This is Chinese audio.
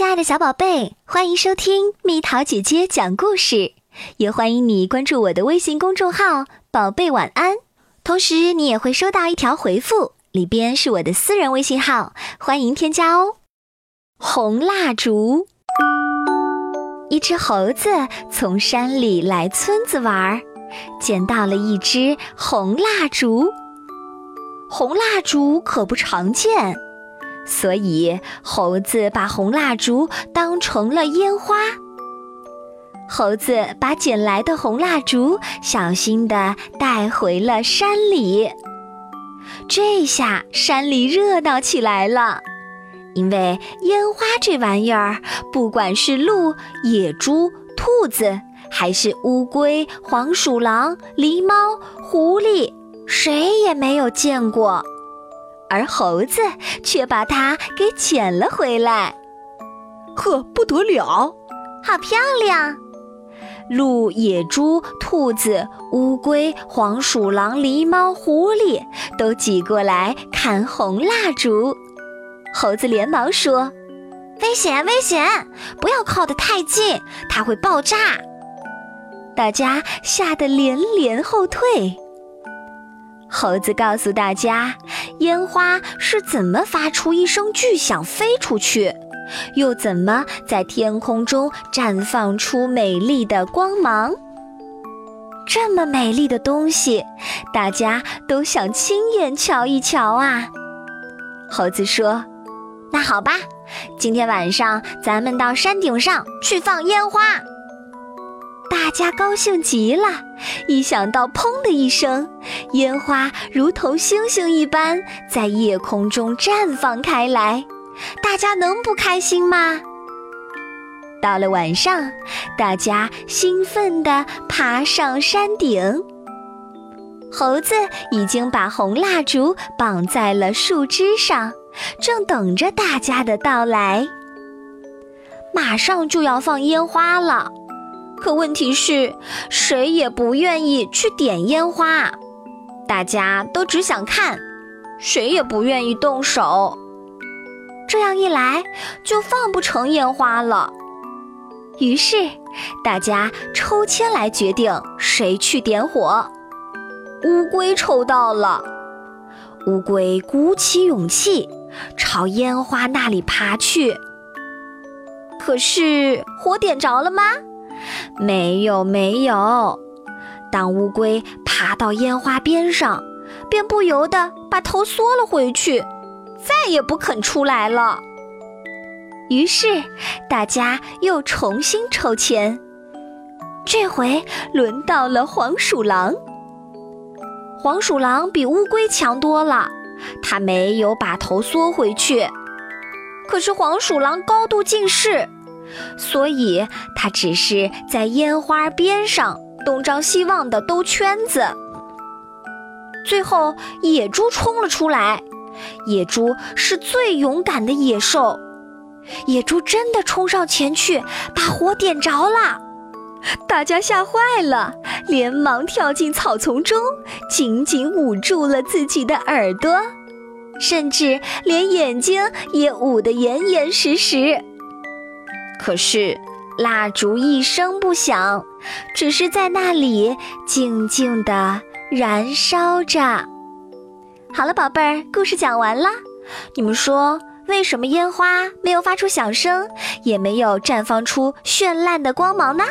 亲爱的小宝贝，欢迎收听蜜桃姐姐讲故事，也欢迎你关注我的微信公众号“宝贝晚安”。同时，你也会收到一条回复，里边是我的私人微信号，欢迎添加哦。红蜡烛，一只猴子从山里来村子玩，捡到了一只红蜡烛。红蜡烛可不常见。所以，猴子把红蜡烛当成了烟花。猴子把捡来的红蜡烛小心地带回了山里。这下山里热闹起来了，因为烟花这玩意儿，不管是鹿、野猪、兔子，还是乌龟、黄鼠狼、狸猫、狐狸，谁也没有见过。而猴子却把它给捡了回来，呵，不得了，好漂亮！鹿、野猪、兔子、乌龟、黄鼠狼、狸猫、狐狸都挤过来看红蜡烛。猴子连忙说：“危险，危险！不要靠得太近，它会爆炸！”大家吓得连连后退。猴子告诉大家。烟花是怎么发出一声巨响飞出去，又怎么在天空中绽放出美丽的光芒？这么美丽的东西，大家都想亲眼瞧一瞧啊！猴子说：“那好吧，今天晚上咱们到山顶上去放烟花。”大家高兴极了，一想到“砰”的一声，烟花如同星星一般在夜空中绽放开来，大家能不开心吗？到了晚上，大家兴奋地爬上山顶。猴子已经把红蜡烛绑在了树枝上，正等着大家的到来。马上就要放烟花了。可问题是，谁也不愿意去点烟花，大家都只想看，谁也不愿意动手。这样一来，就放不成烟花了。于是，大家抽签来决定谁去点火。乌龟抽到了，乌龟鼓起勇气朝烟花那里爬去。可是，火点着了吗？没有没有，当乌龟爬到烟花边上，便不由得把头缩了回去，再也不肯出来了。于是大家又重新抽签，这回轮到了黄鼠狼。黄鼠狼比乌龟强多了，它没有把头缩回去，可是黄鼠狼高度近视。所以，他只是在烟花边上东张西望的兜圈子。最后，野猪冲了出来。野猪是最勇敢的野兽，野猪真的冲上前去，把火点着了。大家吓坏了，连忙跳进草丛中，紧紧捂住了自己的耳朵，甚至连眼睛也捂得严严实实。可是，蜡烛一声不响，只是在那里静静地燃烧着。好了，宝贝儿，故事讲完了。你们说，为什么烟花没有发出响声，也没有绽放出绚烂的光芒呢？